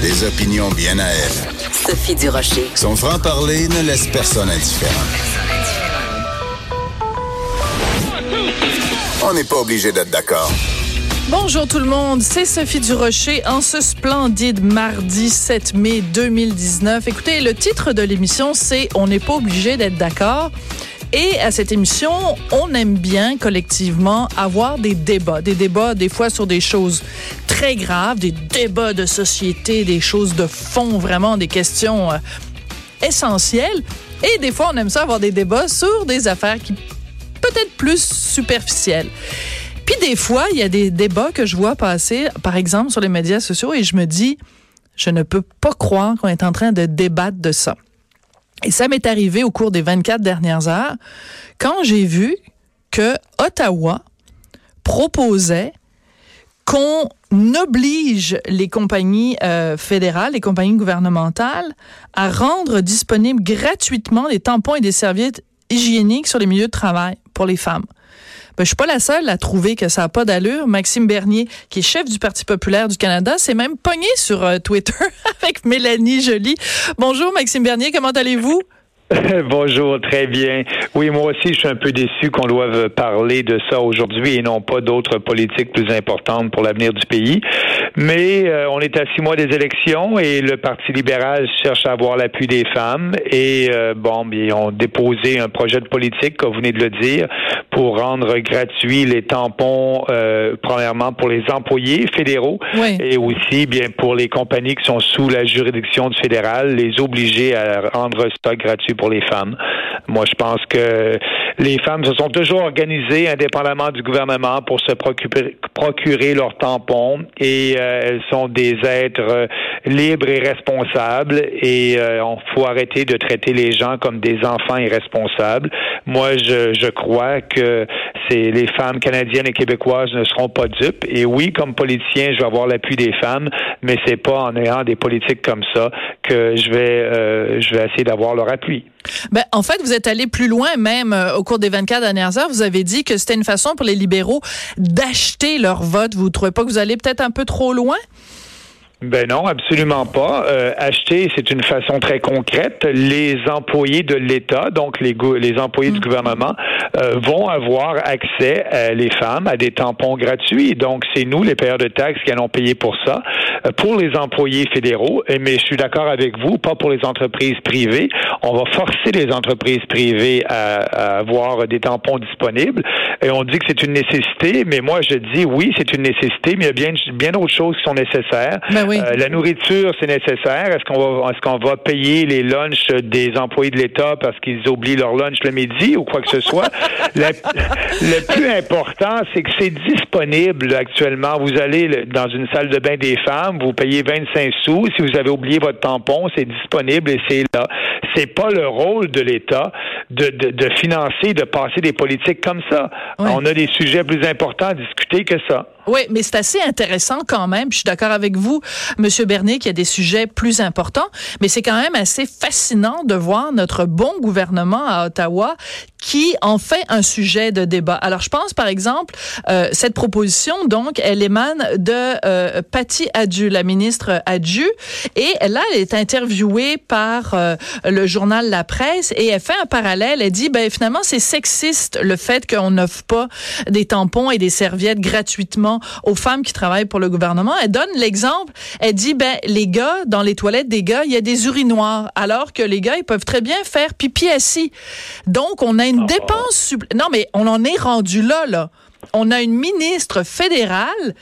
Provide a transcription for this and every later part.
Des opinions bien à elle. Sophie Durocher. Son franc-parler ne laisse personne indifférent. On n'est pas obligé d'être d'accord. Bonjour tout le monde, c'est Sophie Durocher en ce splendide mardi 7 mai 2019. Écoutez, le titre de l'émission, c'est On n'est pas obligé d'être d'accord. Et à cette émission, on aime bien collectivement avoir des débats, des débats des fois sur des choses très graves, des débats de société, des choses de fond, vraiment des questions euh, essentielles. Et des fois, on aime ça avoir des débats sur des affaires qui peut-être plus superficielles. Puis des fois, il y a des débats que je vois passer, par exemple, sur les médias sociaux, et je me dis, je ne peux pas croire qu'on est en train de débattre de ça. Et ça m'est arrivé au cours des 24 dernières heures, quand j'ai vu que Ottawa proposait qu'on oblige les compagnies euh, fédérales, les compagnies gouvernementales, à rendre disponibles gratuitement des tampons et des serviettes hygiéniques sur les milieux de travail pour les femmes. Ben, je suis pas la seule à trouver que ça n'a pas d'allure. Maxime Bernier, qui est chef du Parti populaire du Canada, s'est même pogné sur euh, Twitter avec Mélanie Joly. Bonjour Maxime Bernier, comment allez-vous? Bonjour, très bien. Oui, moi aussi, je suis un peu déçu qu'on doive parler de ça aujourd'hui et non pas d'autres politiques plus importantes pour l'avenir du pays. Mais euh, on est à six mois des élections et le Parti libéral cherche à avoir l'appui des femmes et euh, bon, ils ont déposé un projet de politique, comme vous venez de le dire, pour rendre gratuits les tampons, euh, premièrement pour les employés fédéraux et aussi bien pour les compagnies qui sont sous la juridiction du fédéral, les obliger à rendre stock gratuit pour les femmes. Moi, je pense que les femmes se sont toujours organisées indépendamment du gouvernement pour se procurer, procurer leurs tampons et euh, elles sont des êtres euh, libres et responsables et euh, on faut arrêter de traiter les gens comme des enfants irresponsables. Moi, je, je crois que c'est les femmes canadiennes et québécoises ne seront pas dupes. Et oui, comme politicien, je vais avoir l'appui des femmes, mais c'est pas en ayant des politiques comme ça que je vais, je vais essayer d'avoir leur appui. Ben, en fait, vous êtes allé plus loin même euh, au cours des 24 dernières heures. Vous avez dit que c'était une façon pour les libéraux d'acheter leur vote. Vous ne trouvez pas que vous allez peut-être un peu trop loin? Ben non, absolument pas. Euh, acheter, c'est une façon très concrète. Les employés de l'État, donc les, les employés du mm. gouvernement, euh, vont avoir accès, à les femmes, à des tampons gratuits. Donc, c'est nous, les payeurs de taxes, qui allons payer pour ça. Euh, pour les employés fédéraux, mais je suis d'accord avec vous, pas pour les entreprises privées. On va forcer les entreprises privées à, à avoir des tampons disponibles. Et on dit que c'est une nécessité, mais moi, je dis oui, c'est une nécessité, mais il y a bien, bien d'autres choses qui sont nécessaires. Ben euh, la nourriture, c'est nécessaire. Est-ce qu'on va, est-ce qu'on va payer les lunchs des employés de l'État parce qu'ils oublient leur lunch le midi ou quoi que ce soit? le plus important, c'est que c'est disponible actuellement. Vous allez dans une salle de bain des femmes, vous payez 25 sous. Si vous avez oublié votre tampon, c'est disponible et c'est là. C'est pas le rôle de l'État de, de, de, financer, de passer des politiques comme ça. On a des sujets plus importants à discuter que ça. Oui, mais c'est assez intéressant quand même. Je suis d'accord avec vous, Monsieur Bernier, qu'il y a des sujets plus importants, mais c'est quand même assez fascinant de voir notre bon gouvernement à Ottawa qui en fait un sujet de débat. Alors, je pense, par exemple, euh, cette proposition, donc, elle émane de euh, Patty Adieu, la ministre Adieu, et là, elle est interviewée par euh, le journal La Presse, et elle fait un parallèle. Elle dit, ben, finalement, c'est sexiste le fait qu'on n'offre pas des tampons et des serviettes gratuitement aux femmes qui travaillent pour le gouvernement. Elle donne l'exemple. Elle dit, ben, les gars, dans les toilettes des gars, il y a des urinoirs, alors que les gars, ils peuvent très bien faire pipi assis. Donc, on a une ah. dépense Non, mais on en est rendu là, là. On a une ministre fédérale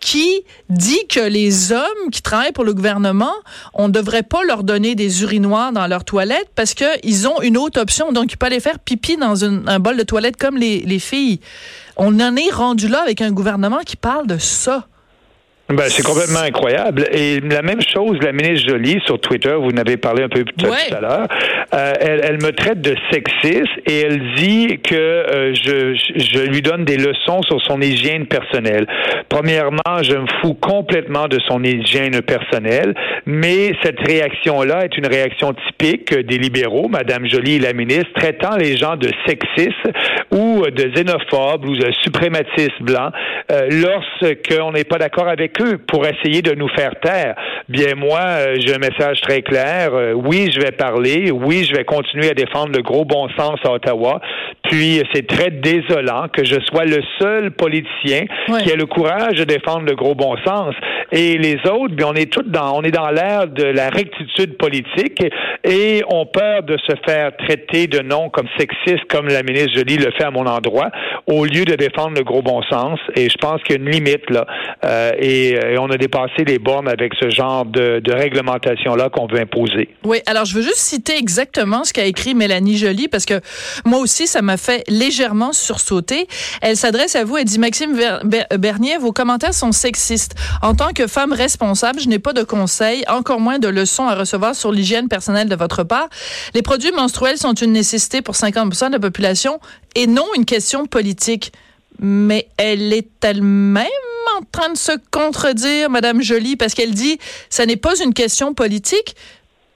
qui dit que les hommes qui travaillent pour le gouvernement, on ne devrait pas leur donner des urinoirs dans leurs toilettes parce qu'ils ont une autre option. Donc, ils peuvent aller faire pipi dans un bol de toilette comme les, les filles. On en est rendu là avec un gouvernement qui parle de ça. Ben, c'est complètement incroyable. Et la même chose, la ministre Jolie sur Twitter, vous n'avez parlé un peu tout à l'heure, euh, elle, elle, me traite de sexiste et elle dit que euh, je, je lui donne des leçons sur son hygiène personnelle. Premièrement, je me fous complètement de son hygiène personnelle, mais cette réaction-là est une réaction typique des libéraux, Madame Jolie, la ministre, traitant les gens de sexistes ou de xénophobes ou de suprématistes blancs euh, lorsqu'on n'est pas d'accord avec pour essayer de nous faire taire. Bien, moi, euh, j'ai un message très clair. Euh, oui, je vais parler. Oui, je vais continuer à défendre le gros bon sens à Ottawa. Puis, c'est très désolant que je sois le seul politicien qui ait le courage de défendre le gros bon sens. Et les autres, bien, on est tous dans, on est dans l'ère de la rectitude politique et on peur de se faire traiter de noms comme sexiste, comme la ministre Jolie le fait à mon endroit, au lieu de défendre le gros bon sens. Et je pense qu'il y a une limite là. Euh, et euh, et, on a dépassé les bornes avec ce genre de, réglementation-là qu'on veut imposer. Oui, alors je veux juste citer exactement ce qu'a écrit Mélanie Joly, parce que moi aussi, ça m'a fait légèrement sursauter. Elle s'adresse à vous et dit, Maxime Bernier, vos commentaires sont sexistes. En tant que femme responsable, je n'ai pas de conseils, encore moins de leçons à recevoir sur l'hygiène personnelle de votre part. Les produits menstruels sont une nécessité pour 50% de la population et non une question politique. Mais elle est elle-même en train de se contredire, Madame Joly, parce qu'elle dit ça n'est pas une question politique,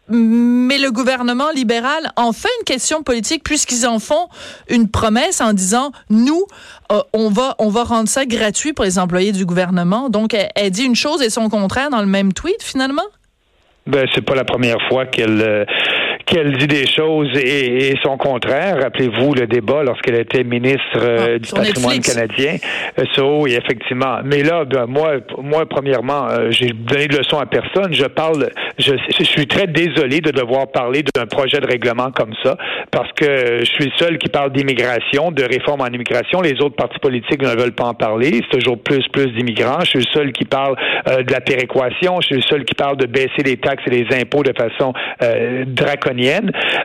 mais le gouvernement libéral en fait une question politique puisqu'ils en font une promesse en disant nous euh, on va on va rendre ça gratuit pour les employés du gouvernement. Donc elle, dit une chose et son contraire dans le même tweet finalement? Ben c'est pas la première fois qu'elle euh, qu'elle dit des choses et, son contraire. Rappelez-vous le débat lorsqu'elle était ministre euh, ah, du patrimoine canadien. Euh, ça, oui, effectivement. Mais là, ben, moi, moi, premièrement, euh, j'ai donné de leçons à personne. Je parle, je, je suis très désolé de devoir parler d'un projet de règlement comme ça parce que je suis le seul qui parle d'immigration, de réforme en immigration. Les autres partis politiques ne veulent pas en parler. C'est toujours plus, plus d'immigrants. Je suis le seul qui parle de la péréquation. Je suis le seul qui parle de baisser les taxes et les impôts de façon draconienne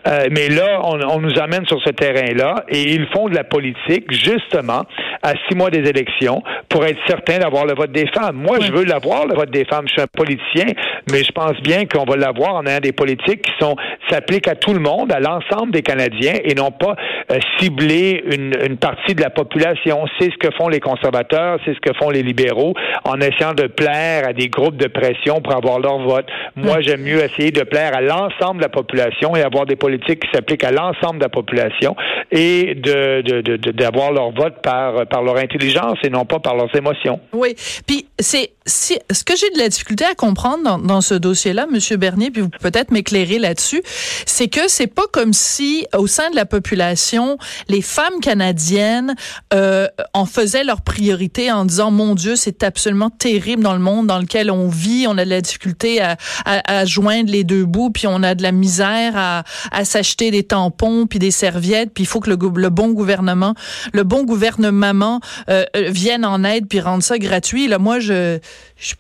euh, mais là, on, nous amène sur ce terrain-là et ils font de la politique justement à six mois des élections pour être certain d'avoir le vote des femmes. Moi, je veux l'avoir, le vote des femmes. Je suis un politicien, mais je pense bien qu'on va l'avoir en ayant des politiques qui sont s'appliquent à tout le monde, à l'ensemble des Canadiens et non pas euh, cibler une, une partie de la population. C'est ce que font les conservateurs, c'est ce que font les libéraux en essayant de plaire à des groupes de pression pour avoir leur vote. Moi, j'aime mieux essayer de plaire à l'ensemble de la population et avoir des politiques qui s'appliquent à l'ensemble de la population et de, d'avoir leur vote par, par leur intelligence et non pas par leurs émotions. Oui. Puis c'est ce que j'ai de la difficulté à comprendre dans, ce dossier-là, Monsieur Bernier, puis vous pouvez peut-être m'éclairer là-dessus, c'est que c'est pas comme si au sein de la population, les femmes canadiennes euh, en faisaient leur priorité en disant mon Dieu, c'est absolument terrible dans le monde dans lequel on vit, on a de la difficulté à joindre les deux bouts, puis on a de la misère à, s'acheter des tampons puis des serviettes, puis il faut que le, bon gouvernement, le bon gouvernement euh, euh, vienne en aide puis rende ça gratuit. Là, moi, je,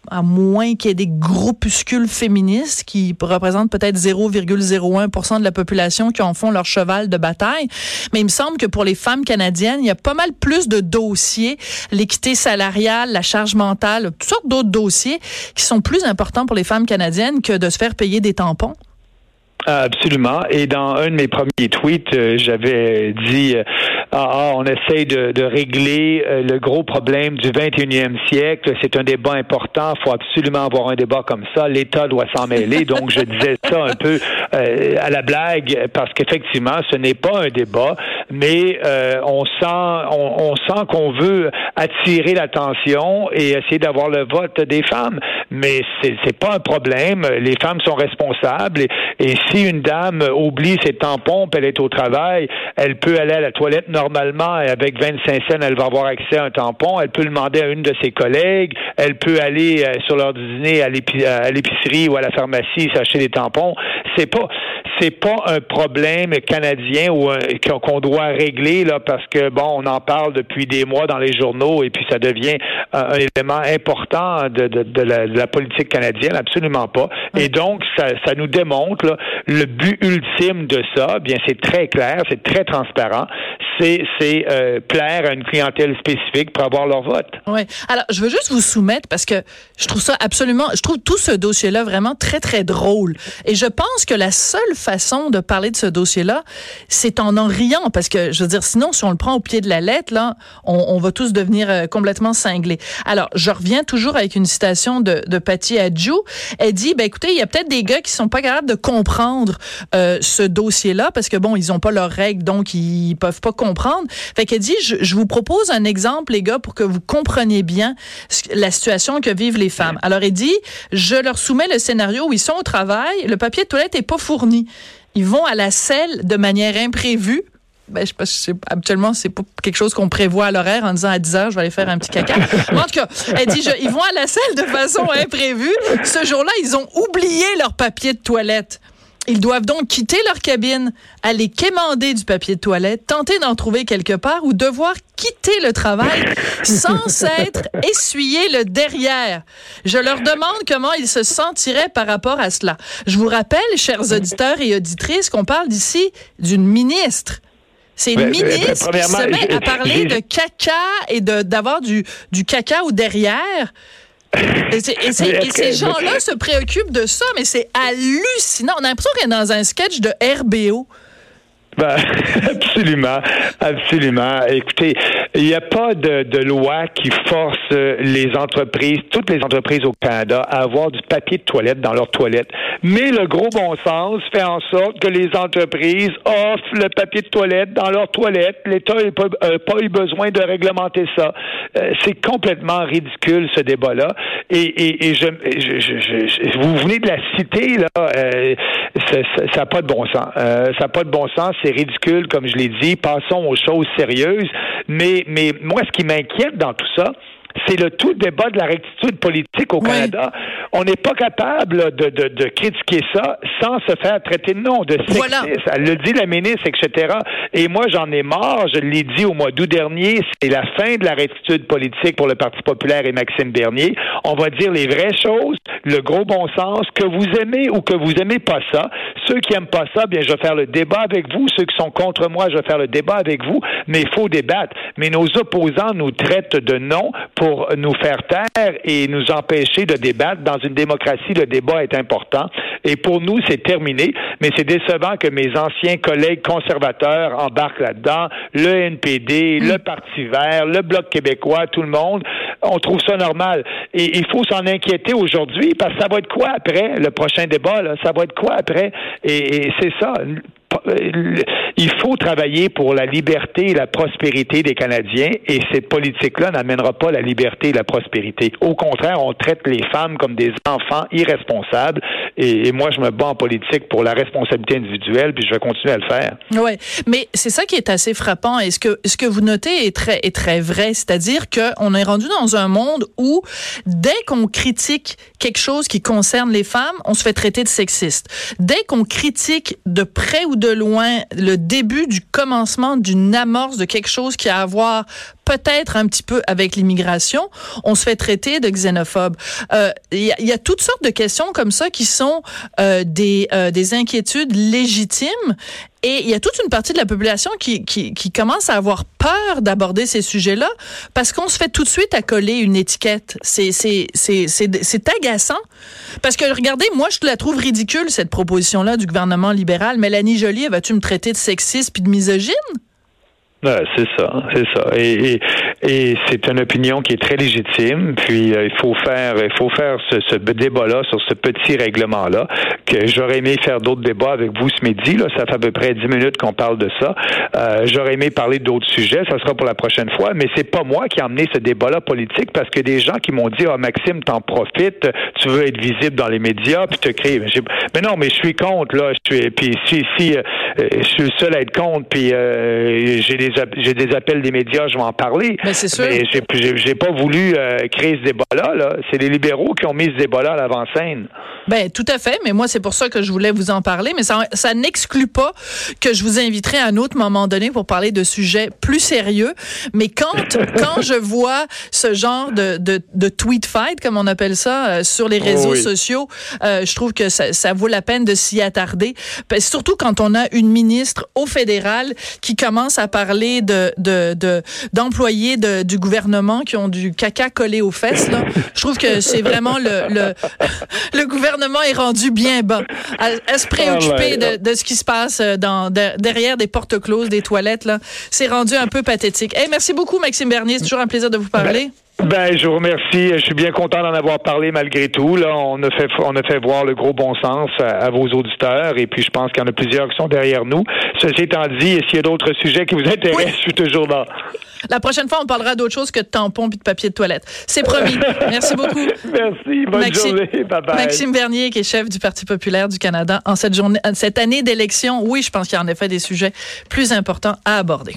à moins qu'il y ait des groupuscules féministes qui représentent peut-être 0,01% de la population qui en font leur cheval de bataille, mais il me semble que pour les femmes canadiennes, il y a pas mal plus de dossiers, l'équité salariale, la charge mentale, toutes sortes d'autres dossiers qui sont plus importants pour les femmes canadiennes que de se faire payer des tampons. Absolument. Et dans un de mes premiers tweets, euh, j'avais dit euh, ah, ah, on essaye de, de régler euh, le gros problème du 21e siècle. C'est un débat important. Il faut absolument avoir un débat comme ça. L'État doit s'en mêler. Donc, je disais ça un peu à la blague parce qu'effectivement, ce n'est pas un débat, mais on sent, on, on sent qu'on veut attirer l'attention et essayer d'avoir le vote des femmes. Mais c'est, c'est pas un problème. Les femmes sont responsables et, et si une dame oublie ses tampons, elle est au travail, elle peut aller à la toilette normalement et avec 25 cents, elle va avoir accès à un tampon. Elle peut demander à une de ses collègues. Elle peut aller euh, sur l'heure du dîner à l'épicerie ou à la pharmacie s'acheter des tampons. C'est pas, c'est pas un problème canadien ou qu'on doit régler là parce que bon, on en parle depuis des mois dans les journaux et puis ça devient un, élément important de, de, la, politique canadienne. Absolument pas. Et donc ça, ça nous démontre là, le but ultime de ça, bien c'est très clair, c'est très transparent, c'est euh, plaire à une clientèle spécifique pour avoir leur vote. Oui. Alors, je veux juste vous soumettre parce que je trouve ça absolument, je trouve tout ce dossier-là vraiment très très drôle. Et je pense que la seule façon de parler de ce dossier-là, c'est en en riant parce que je veux dire, sinon si on le prend au pied de la lettre, là, on, on va tous devenir euh, complètement cinglés. Alors, je reviens toujours avec une citation de, de Patty Adjou. Elle dit, ben écoutez, il y a peut-être des gars qui sont pas capables de comprendre euh, ce dossier-là parce que bon, ils ont pas leurs règles, donc ils peuvent pas comprendre. Fait qu'elle dit, je, je, vous propose un exemple, les gars, pour que vous compreniez bien la situation que vivent les femmes. Alors, elle dit, je leur soumets le scénario où ils sont au travail, le papier de toilette est pas fourni. Ils vont à la selle de manière imprévue ben, je sais pas, c'est, habituellement, c'est pas quelque chose qu'on prévoit à l'horaire en disant à 10 heures, je vais aller faire un petit caca. en tout cas, elle dit, je, ils vont à la selle de façon imprévue. Ce jour-là, ils ont oublié leur papier de toilette. Ils doivent donc quitter leur cabine, aller quémander du papier de toilette, tenter d'en trouver quelque part ou devoir quitter le travail sans s'être essuyé le derrière. Je leur demande comment ils se sentiraient par rapport à cela. Je vous rappelle, chers auditeurs et auditrices, qu'on parle d'ici d'une ministre. C'est une ben, ministre ben, qui se met à parler de caca et d'avoir du, du caca au derrière. Et, ces gens-là se préoccupent de ça, mais c'est hallucinant. On a l'impression qu'elle est dans un sketch de RBO. Ben, absolument, absolument. Écoutez, il n'y a pas de, de, loi qui force les entreprises, toutes les entreprises au Canada, à avoir du papier de toilette dans leurs toilettes. Mais le gros bon sens fait en sorte que les entreprises offrent le papier de toilette dans leurs toilettes. L'État n'a pas, pas, eu besoin de réglementer ça. Euh, c'est complètement ridicule ce débat-là. Et, et, et je, je, je, vous venez de la citer là. Euh, ça n'a pas de bon sens. Euh, ça n'a pas de bon sens c'est ridicule, comme je l'ai dit. Passons aux choses sérieuses. Mais, mais moi, ce qui m'inquiète dans tout ça, c'est le tout débat de la rectitude politique au Canada. On n'est pas capable de, de, de, critiquer ça sans se faire traiter de nom, de sexiste. Elle le dit la ministre, etc. Et moi, j'en ai marre. Je l'ai dit au mois d'août dernier. C'est la fin de la rectitude politique pour le Parti populaire et Maxime Bernier. On va dire les vraies choses, le gros bon sens, que vous aimez ou que vous aimez pas ça. Ceux qui aiment pas ça, bien, je vais faire le débat avec vous. Ceux qui sont contre moi, je vais faire le débat avec vous. Mais il faut débattre. Mais nos opposants nous traitent de non pour nous faire taire et nous empêcher de débattre. Dans une démocratie, le débat est important. Et pour nous, c'est terminé. Mais c'est décevant que mes anciens collègues conservateurs embarquent là-dedans. Le NPD, mm. le Parti vert, le Bloc québécois, tout le monde. On trouve ça normal. Et il faut s'en inquiéter aujourd'hui parce que ça va être quoi après le prochain débat? Là? Ça va être quoi après? et, et c'est ça il faut travailler pour la liberté et la prospérité des Canadiens et cette politique-là n'amènera pas la liberté et la prospérité. Au contraire, on traite les femmes comme des enfants irresponsables et, moi, je me bats en politique pour la responsabilité individuelle puis je vais continuer à le faire. Oui, mais c'est ça qui est assez frappant et ce que, ce que vous notez est très, est très vrai, c'est-à-dire qu'on est rendu dans un monde où dès qu'on critique quelque chose qui concerne les femmes, on se fait traiter de sexiste. Dès qu'on critique de près ou de loin le début du commencement d'une amorce de quelque chose qui a à voir peut-être un petit peu avec l'immigration, on se fait traiter de xénophobe. Euh, il y, y, a toutes sortes de questions comme ça qui sont euh, des, euh, des inquiétudes légitimes et il y a toute une partie de la population qui, qui, qui commence à avoir peur d'aborder ces sujets-là parce qu'on se fait tout de suite accoler une étiquette. C'est, agaçant. Parce que regardez, moi, je la trouve ridicule, cette proposition-là du gouvernement libéral. Mélanie Joly, vas-tu me traiter de sexiste puis de misogyne? C'est ça, c'est ça. Et, et, c'est une opinion qui est très légitime. Puis euh, il faut faire, il faut faire ce, ce débat-là sur ce petit règlement-là. Que j'aurais aimé faire d'autres débats avec vous ce midi. Là, ça fait à peu près dix minutes qu'on parle de ça. Euh, j'aurais aimé parler d'autres sujets. Ça sera pour la prochaine fois. Mais c'est pas moi qui ai emmené ce débat-là politique parce que des gens qui m'ont dit, ah Maxime, t'en profites, tu veux être visible dans les médias, puis te créer. Mais non, mais je suis contre là. Je suis, puis si, si euh, je suis le seul à être contre, puis j'ai des j'ai des appels des médias, je vais en parler. Ben, c'est sûr. Mais j'ai pas voulu euh, créer ce débat-là. -là, c'est les libéraux qui ont mis ce débat-là à l'avant-scène. Ben tout à fait, mais moi c'est pour ça que je voulais vous en parler, mais ça, ça n'exclut pas que je vous inviterai à un autre moment donné pour parler de sujets plus sérieux. Mais quand quand je vois ce genre de, de, de tweet fight comme on appelle ça euh, sur les réseaux oh sociaux, euh, je trouve que ça, ça vaut la peine de s'y attarder. Ben, surtout quand on a une ministre au fédéral qui commence à parler parler de d'employés de, du gouvernement qui ont du caca collé aux fesses. Là. Je trouve que c'est vraiment le, le, le gouvernement est rendu bien bas à, se préoccuper ah, de, de, ce qui se passe dans derrière des portes closes des toilettes là. C'est rendu un peu pathétique. Hey, merci beaucoup Maxime Bernier, c'est toujours un plaisir de vous parler. Ben, je vous remercie. Je suis bien content d'en avoir parlé malgré tout. Là, on a fait, on a fait voir le gros bon sens à, vos auditeurs, et puis je pense qu'il y en a plusieurs qui sont derrière nous. Ceci étant dit, s'il y a d'autres sujets qui vous intéressent, je suis toujours là. La prochaine fois, on parlera d'autre chose que de tampons et de papier de toilette. C'est promis. Merci beaucoup. Merci. Bonne journée. Bye bye. Maxime Bernier, qui est chef du Parti populaire du Canada en cette journée, cette année d'élection. Oui, je pense qu'il y a en effet des sujets plus importants à aborder.